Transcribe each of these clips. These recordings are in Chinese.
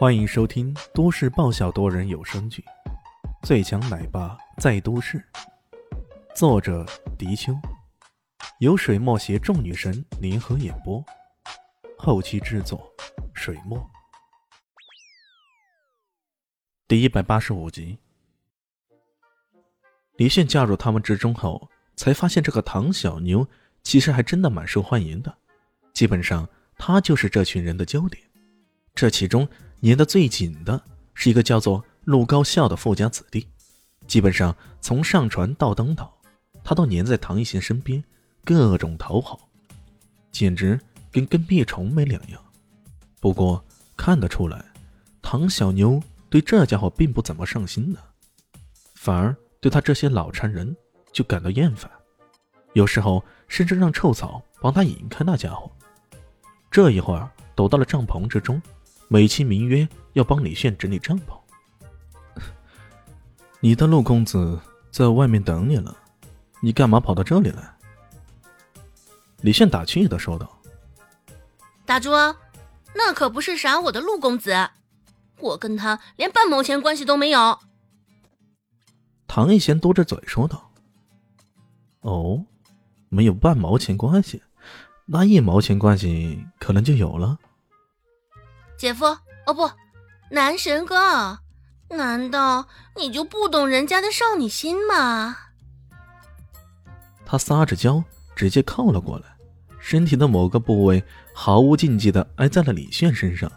欢迎收听都市爆笑多人有声剧《最强奶爸在都市》，作者：迪秋，由水墨携众女神联合演播，后期制作：水墨。第一百八十五集，李炫加入他们之中后，才发现这个唐小妞其实还真的蛮受欢迎的，基本上她就是这群人的焦点。这其中。粘得最紧的是一个叫做陆高笑的富家子弟，基本上从上船到登岛，他都粘在唐一贤身边，各种讨好，简直跟跟屁虫没两样。不过看得出来，唐小妞对这家伙并不怎么上心呢，反而对他这些老缠人就感到厌烦，有时候甚至让臭草帮他引开那家伙。这一会儿躲到了帐篷之中。美其名曰要帮李炫整理帐篷，你的陆公子在外面等你了，你干嘛跑到这里来？李炫打趣的说道：“大猪，那可不是啥我的陆公子，我跟他连半毛钱关系都没有。”唐一贤嘟着嘴说道：“哦，没有半毛钱关系，那一毛钱关系可能就有了。”姐夫，哦不，男神哥，难道你就不懂人家的少女心吗？他撒着娇，直接靠了过来，身体的某个部位毫无禁忌的挨在了李炫身上。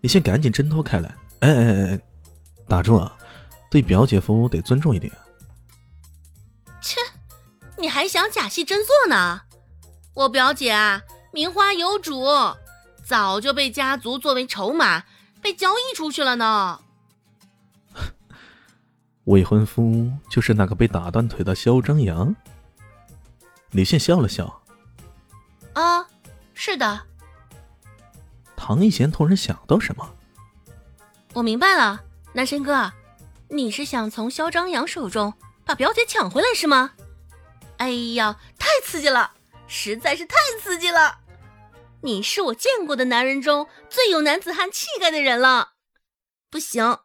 李炫赶紧挣脱开来，哎哎哎哎，打住啊！对表姐夫得尊重一点。切，你还想假戏真做呢？我表姐啊，名花有主。早就被家族作为筹码被交易出去了呢。未婚夫就是那个被打断腿的肖张扬。李现笑了笑。啊，是的。唐一贤突然想到什么，我明白了，男神哥，你是想从肖张扬手中把表姐抢回来是吗？哎呀，太刺激了，实在是太刺激了。你是我见过的男人中最有男子汉气概的人了，不行，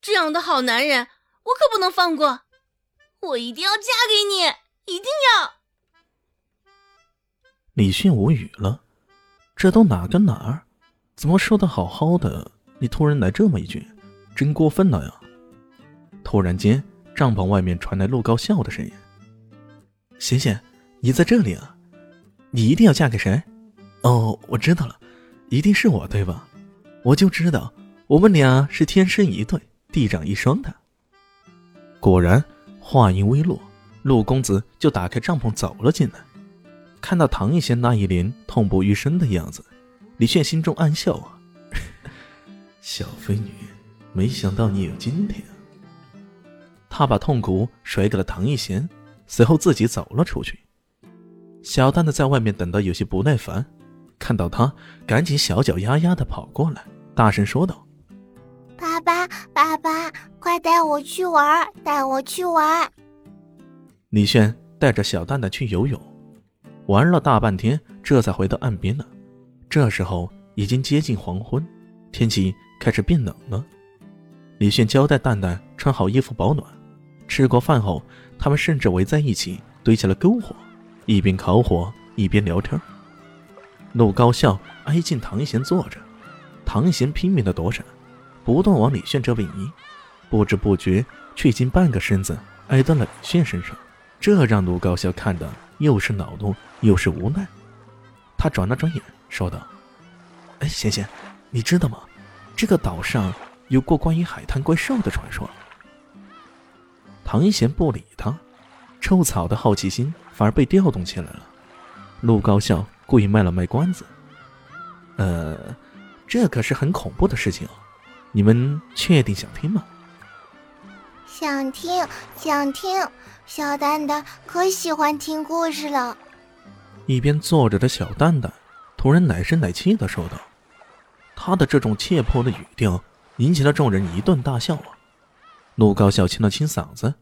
这样的好男人我可不能放过，我一定要嫁给你，一定要！李迅无语了，这都哪跟哪儿？怎么说的好好的，你突然来这么一句，真过分了呀！突然间，帐篷外面传来陆高笑的声音：“贤贤，你在这里啊？你一定要嫁给谁？”哦，我知道了，一定是我，对吧？我就知道我们俩是天生一对，地长一双的。果然，话音未落，陆公子就打开帐篷走了进来。看到唐一贤那一脸痛不欲生的样子，李炫心中暗笑啊，小飞女，没想到你有今天。他把痛苦甩给了唐一贤，随后自己走了出去。小蛋蛋在外面等得有些不耐烦。看到他，赶紧小脚丫丫的跑过来，大声说道：“爸爸，爸爸，快带我去玩，带我去玩！”李炫带着小蛋蛋去游泳，玩了大半天，这才回到岸边呢。这时候已经接近黄昏，天气开始变冷了。李炫交代蛋蛋穿好衣服保暖。吃过饭后，他们甚至围在一起堆起了篝火，一边烤火一边聊天。陆高笑挨近唐一贤坐着，唐一贤拼命的躲闪，不断往李炫这边移，不知不觉却已经半个身子挨到了李炫身上，这让陆高笑看的又是恼怒又是无奈。他转了转眼，说道：“哎，贤贤，你知道吗？这个岛上有过关于海滩怪兽的传说。”唐一贤不理他，臭草的好奇心反而被调动起来了。陆高笑。故意卖了卖关子，呃，这可是很恐怖的事情哦，你们确定想听吗？想听，想听，小蛋蛋可喜欢听故事了。一边坐着的小蛋蛋突然奶声奶气的说道：“他的这种怯迫的语调引起了众人一顿大笑啊。”陆高笑清了清嗓子，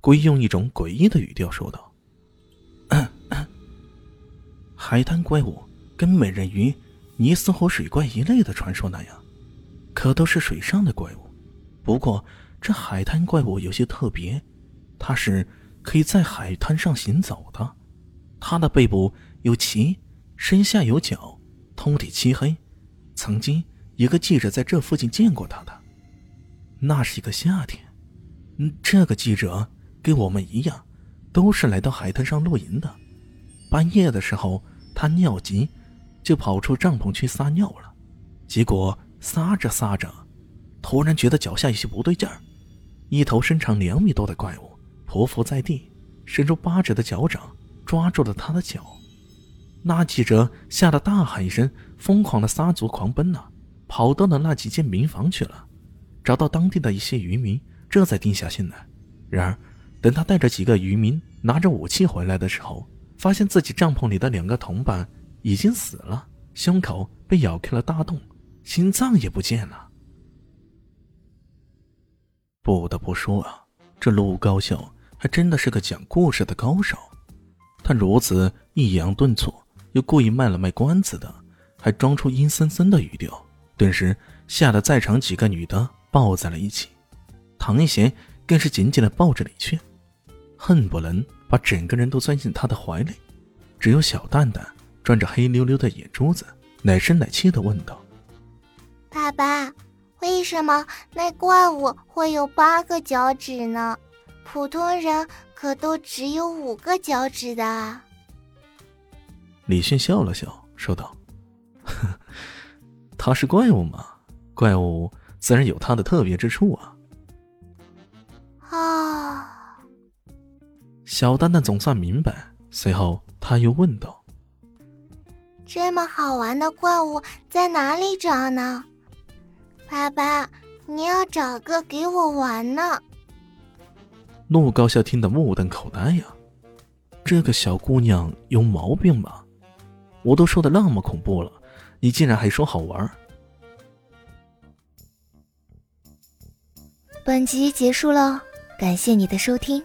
故意用一种诡异的语调说道。海滩怪物跟美人鱼、尼斯湖水怪一类的传说那样，可都是水上的怪物。不过这海滩怪物有些特别，它是可以在海滩上行走的。它的背部有鳍，身下有角，通体漆黑。曾经一个记者在这附近见过它的，那是一个夏天。嗯，这个记者跟我们一样，都是来到海滩上露营的。半夜的时候，他尿急，就跑出帐篷去撒尿了。结果撒着撒着，突然觉得脚下有些不对劲儿，一头身长两米多的怪物匍匐在地，伸出八指的脚掌抓住了他的脚。那记者吓得大喊一声，疯狂的撒足狂奔呐，跑到了那几间民房去了，找到当地的一些渔民，这才定下心来。然而，等他带着几个渔民拿着武器回来的时候，发现自己帐篷里的两个同伴已经死了，胸口被咬开了大洞。心脏也不见了。不得不说啊，这陆高校还真的是个讲故事的高手。他如此抑扬顿挫，又故意卖了卖关子的，还装出阴森森的语调，顿时吓得在场几个女的抱在了一起。唐一贤更是紧紧的抱着李炫，恨不能把整个人都钻进他的怀里。只有小蛋蛋转着黑溜溜的眼珠子，奶声奶气的问道。爸爸，为什么那怪物会有八个脚趾呢？普通人可都只有五个脚趾的。李迅笑了笑，说道：“ 他是怪物嘛，怪物自然有他的特别之处啊。”啊！小蛋蛋总算明白，随后他又问道：“这么好玩的怪物在哪里找呢？”爸爸，你要找个给我玩呢。陆高校听得目瞪口呆呀，这个小姑娘有毛病吧？我都说的那么恐怖了，你竟然还说好玩。本集结束了，感谢你的收听，